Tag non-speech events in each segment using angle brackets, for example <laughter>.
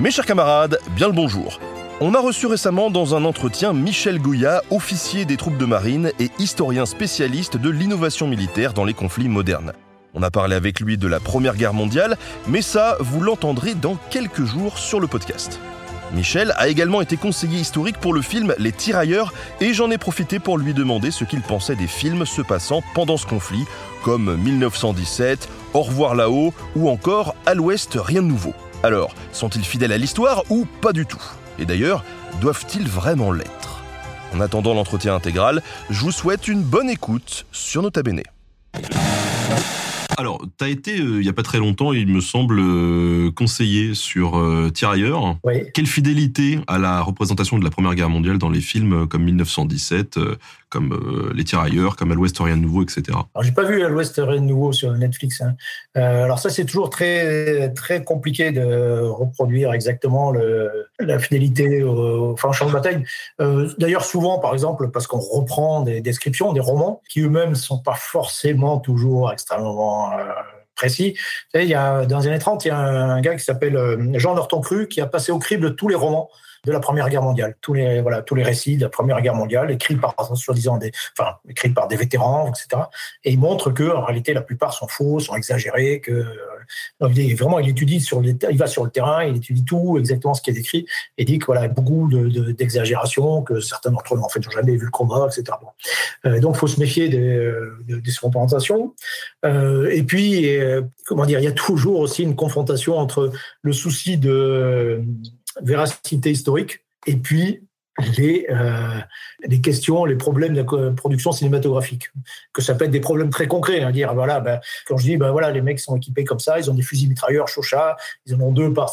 Mes chers camarades, bien le bonjour. On a reçu récemment dans un entretien Michel Goya, officier des troupes de marine et historien spécialiste de l'innovation militaire dans les conflits modernes. On a parlé avec lui de la Première Guerre mondiale, mais ça, vous l'entendrez dans quelques jours sur le podcast. Michel a également été conseiller historique pour le film Les Tirailleurs et j'en ai profité pour lui demander ce qu'il pensait des films se passant pendant ce conflit, comme 1917, Au revoir là-haut ou encore À l'Ouest, rien de nouveau. Alors, sont-ils fidèles à l'histoire ou pas du tout? Et d'ailleurs, doivent-ils vraiment l'être? En attendant l'entretien intégral, je vous souhaite une bonne écoute sur Nota Bene. Alors, tu as été, euh, il n'y a pas très longtemps, il me semble, euh, conseiller sur euh, Tirailleurs. Oui. Quelle fidélité à la représentation de la Première Guerre mondiale dans les films comme 1917, comme Les Tirailleurs, comme À l'Ouest, rien de nouveau, etc. Alors, j'ai pas vu À l'Ouest, rien de nouveau sur Netflix. Hein. alors ça, c'est toujours très, très compliqué de reproduire exactement le, la fidélité au, enfin, au champ de bataille. D'ailleurs, souvent, par exemple, parce qu'on reprend des descriptions, des romans, qui eux-mêmes ne sont pas forcément toujours extrêmement précis. Vous savez, il y a, dans les années 30, il y a un gars qui s'appelle Jean Norton Cru qui a passé au crible tous les romans de la Première Guerre mondiale, tous les voilà tous les récits de la Première Guerre mondiale écrits par soi-disant des enfin écrits par des vétérans, etc. Et il montre que en réalité la plupart sont faux, sont exagérés, que il vraiment il étudie sur les, il va sur le terrain, il étudie tout exactement ce qui est écrit et dit que voilà il y a beaucoup d'exagération, que certains d'entre eux en fait n'ont jamais vu le combat, etc. Bon. Euh, donc faut se méfier des, des représentations. Euh, et puis euh, comment dire, il y a toujours aussi une confrontation entre le souci de véracité historique et puis les, euh, les questions, les problèmes de la production cinématographique. Que ça peut être des problèmes très concrets. Hein, dire, voilà, ben, quand je dis, ben, voilà, les mecs sont équipés comme ça, ils ont des fusils mitrailleurs Chocha, ils en ont deux par,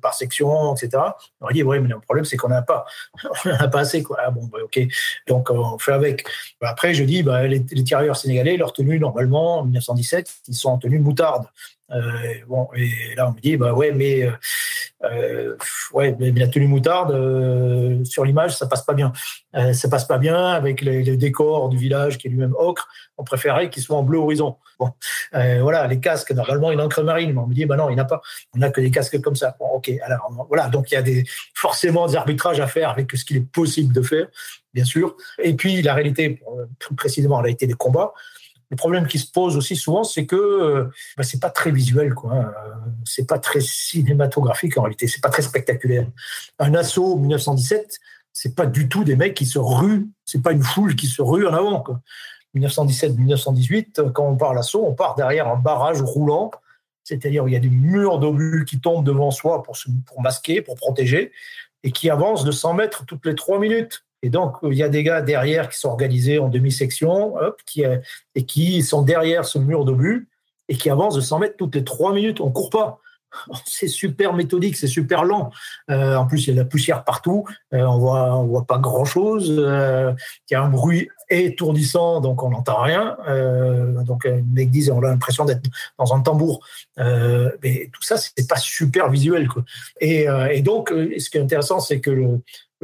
par section, etc. On dit, ouais, mais le problème, c'est qu'on n'a pas. <laughs> On n'a pas assez, quoi. Ah, bon, ben, ok. Donc, on fait avec. Après, je dis, ben, les, les tirailleurs sénégalais, leur tenue, normalement, en 1917, ils sont en tenue moutarde. Euh, bon, et là, on me dit, bah ouais, mais, euh, euh ouais, mais la tenue moutarde, sur l'image, ça passe pas bien. Ça passe pas bien avec les, les, décors du village qui est lui-même ocre. On préférait qu'il soit en bleu horizon. Bon, voilà, les casques, normalement, il encre marine. Mais on me dit, bah non, il n'a pas. On n'a que des casques comme ça. Bon, ok, alors voilà, donc il y a des, forcément des arbitrages à faire avec ce qu'il est possible de faire, bien sûr. Et puis, la réalité, plus précisément, la réalité des combats. Le problème qui se pose aussi souvent, c'est que euh, bah, c'est pas très visuel, quoi. Hein. C'est pas très cinématographique en réalité. C'est pas très spectaculaire. Un assaut 1917, c'est pas du tout des mecs qui se ruent. C'est pas une foule qui se rue en avant. 1917-1918, quand on part l'assaut, on part derrière un barrage roulant, c'est-à-dire il y a des murs d'obus qui tombent devant soi pour, se, pour masquer, pour protéger, et qui avancent de 100 mètres toutes les trois minutes. Et donc, il y a des gars derrière qui sont organisés en demi-section qui, euh, et qui sont derrière ce mur d'obus et qui avancent de 100 mètres toutes les 3 minutes. On court pas. <laughs> C'est super méthodique, c'est super lent. Euh, en plus, il y a de la poussière partout. Euh, on voit, on voit pas grand chose. Euh, il y a un bruit étourdissant, donc on n'entend rien. Donc, les disent, on a l'impression d'être dans un tambour. mais tout ça, c'est pas super visuel. Quoi. Et, donc, ce qui est intéressant, c'est que le,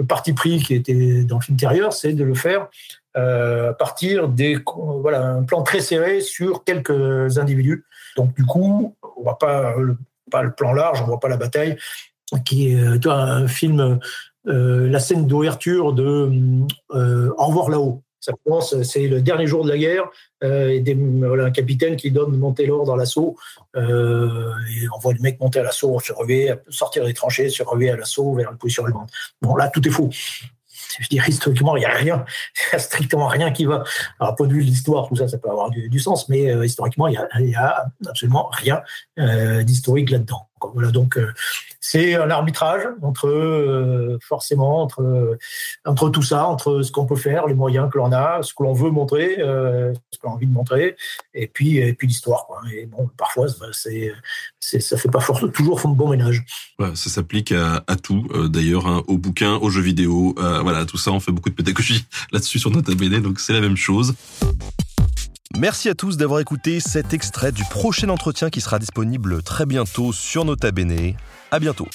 parti pris qui était dans le film intérieur, c'est de le faire à partir des voilà un plan très serré sur quelques individus. Donc du coup, on voit pas le, pas le plan large, on voit pas la bataille, qui est euh, un film, euh, la scène d'ouverture de euh, Au revoir là-haut. Ça commence, c'est le dernier jour de la guerre, et des, un capitaine qui donne monter l'ordre dans l'assaut. Et on voit le mec monter à l'assaut, se relever, sortir des tranchées, se relever à l'assaut vers une position allemande. Bon, là, tout est faux. Je dire, historiquement, il n'y a rien, <laughs> il n'y a strictement rien qui va. Alors, point de vue de l'histoire, tout ça, ça peut avoir du, sens, mais euh, historiquement, il n'y a, a, absolument rien euh, d'historique là-dedans. Voilà, donc euh, c'est un arbitrage entre euh, forcément entre entre tout ça, entre ce qu'on peut faire, les moyens que l'on a, ce que l'on veut montrer, euh, ce qu'on a envie de montrer, et puis et puis l'histoire. Et bon, parfois c'est ça fait pas fort, toujours fond de bon ménage. Ça s'applique à, tout, euh, d'ailleurs, hein, aux bouquins, aux jeux vidéo, euh, voilà, tout ça, on fait beaucoup de pédagogie <laughs> là-dessus sur Nota Bene, donc c'est la même chose. Merci à tous d'avoir écouté cet extrait du prochain entretien qui sera disponible très bientôt sur Nota Bene. À bientôt.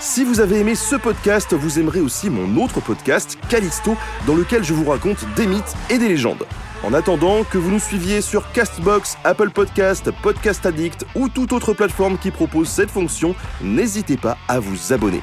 Si vous avez aimé ce podcast, vous aimerez aussi mon autre podcast, Callisto, dans lequel je vous raconte des mythes et des légendes. En attendant que vous nous suiviez sur Castbox, Apple Podcast, Podcast Addict ou toute autre plateforme qui propose cette fonction, n'hésitez pas à vous abonner.